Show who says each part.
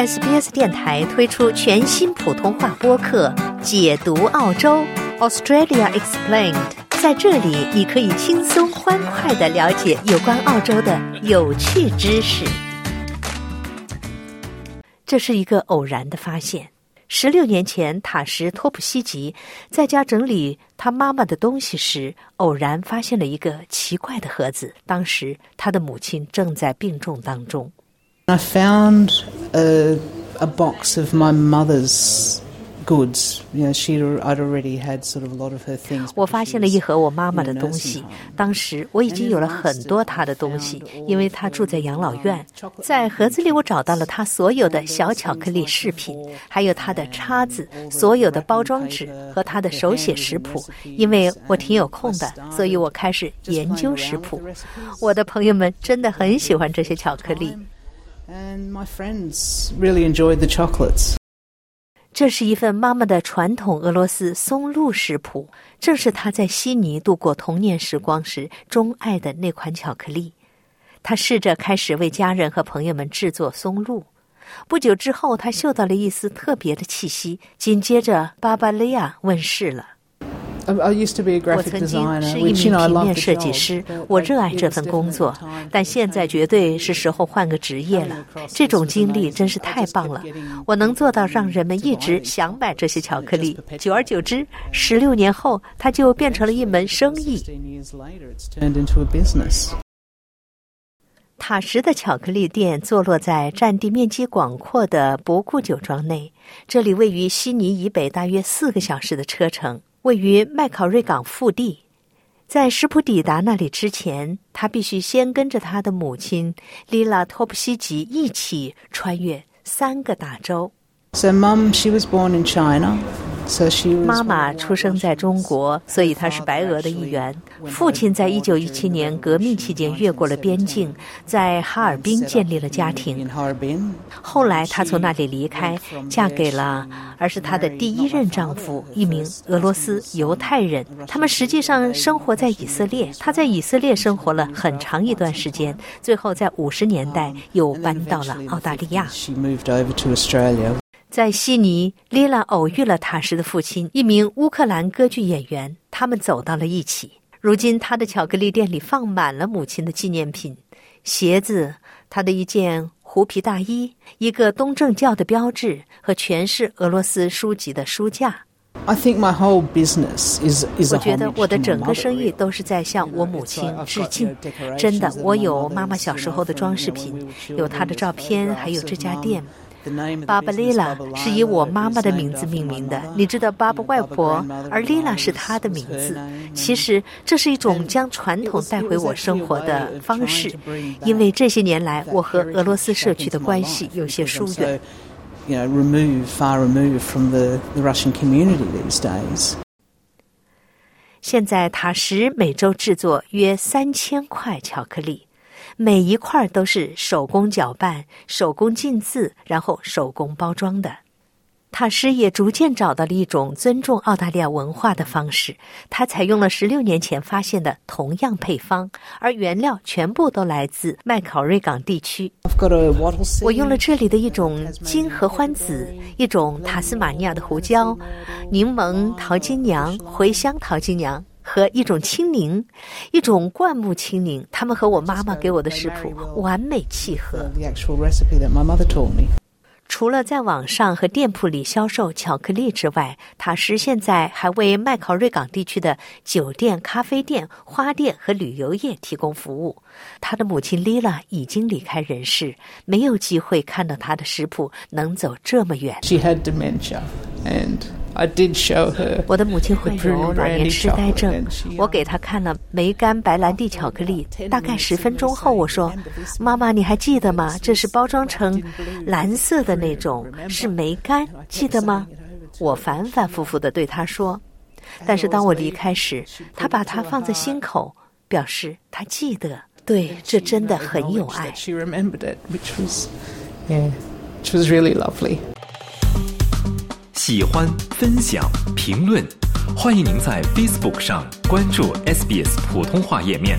Speaker 1: SBS 电台推出全新普通话播客《解读澳洲 Australia Explained》。在这里，你可以轻松欢快的了解有关澳洲的有趣知识。这是一个偶然的发现。十六年前，塔什托普西吉在家整理他妈妈的东西时，偶然发现了一个奇怪的盒子。当时，他的母亲正在病重当中。
Speaker 2: I found a, a box of my mother's goods. You know, she I'd already had sort of a lot of her things.
Speaker 1: 我发现了一盒我妈妈的东西。当时我已经有了很多她的东西，因为她住在养老院。在盒子里，我找到了她所有的小巧克力饰品，还有她的叉子、所有的包装纸和她的手写食谱。因为我挺有空的，所以我开始研究食谱。我的朋友们真的很喜欢这些巧克力。
Speaker 2: And my friends really enjoyed the chocolates.
Speaker 1: 这是一份妈妈的传统俄罗斯松露食谱，正是她在悉尼度过童年时光时钟爱的那款巧克力。她试着开始为家人和朋友们制作松露。不久之后，她嗅到了一丝特别的气息，紧接着巴巴利亚问世了。我曾经是一名平面设计师，我热爱这份工作，但现在绝对是时候换个职业了。这种经历真是太棒了，我能做到让人们一直想买这些巧克力。久而久之，十六年后，它就变成了一门生意。塔什的巧克力店坐落在占地面积广阔的博库酒庄内，这里位于悉尼以北大约四个小时的车程。位于麦考瑞港腹地，在食谱抵达那里之前，他必须先跟着他的母亲莉拉·托普西吉一起穿越三个大洲。
Speaker 2: So, mum, she was born in China.
Speaker 1: 妈妈出生在中国，所以她是白俄的一员。父亲在一九一七年革命期间越过了边境，在哈尔滨建立了家庭。后来她从那里离开，嫁给了，而是她的第一任丈夫，一名俄罗斯犹太人。他们实际上生活在以色列。她在以色列生活了很长一段时间，最后在五十年代又搬到了澳大利亚。在悉尼，莉拉偶遇了塔什的父亲，一名乌克兰歌剧演员。他们走到了一起。如今，他的巧克力店里放满了母亲的纪念品：鞋子、他的一件狐皮大衣、一个东正教的标志和全是俄罗斯书籍的书架。
Speaker 2: I think my whole business is is
Speaker 1: 我觉得我的整个生意都是在向我母亲致敬。真的，我有妈妈小时候的装饰品，有她的照片，还有这家店。巴巴丽拉是以我妈妈的名字命名的。你知道巴巴外婆，而丽拉是她的名字。其实这是一种将传统带回我生活的方式，因为这些年来我和俄罗斯社区的关系有些疏远。现在塔什每周制作约三千块巧克力。每一块都是手工搅拌、手工浸渍，然后手工包装的。塔师也逐渐找到了一种尊重澳大利亚文化的方式。他采用了十六年前发现的同样配方，而原料全部都来自麦考瑞港地区。我用了这里的一种金合欢籽，一种塔斯马尼亚的胡椒、柠檬桃金娘、茴香桃金娘。和一种青柠，一种灌木青柠，它们和我妈妈给我的食谱完美契合。除了在网上和店铺里销售巧克力之外，塔什现在还为麦考瑞港地区的酒店、咖啡店、花店和旅游业提供服务。他的母亲丽拉已经离开人世，没有机会看到他的食谱能走这么远。
Speaker 2: She had dementia and. I did show her.
Speaker 1: 我的母亲患有老年痴呆症，我给她看了梅干白兰地巧克力。大概十分钟后，我说：“妈妈，你还记得吗？这是包装成蓝色的那种，是梅干，记得吗？”我反反复复的对她说。但是当我离开时，她把它放在心口，表示她记得。对，这真的很有爱。
Speaker 2: She remembered it, which was, yeah, which was really lovely.
Speaker 3: 喜欢、分享、评论，欢迎您在 Facebook 上关注 SBS 普通话页面。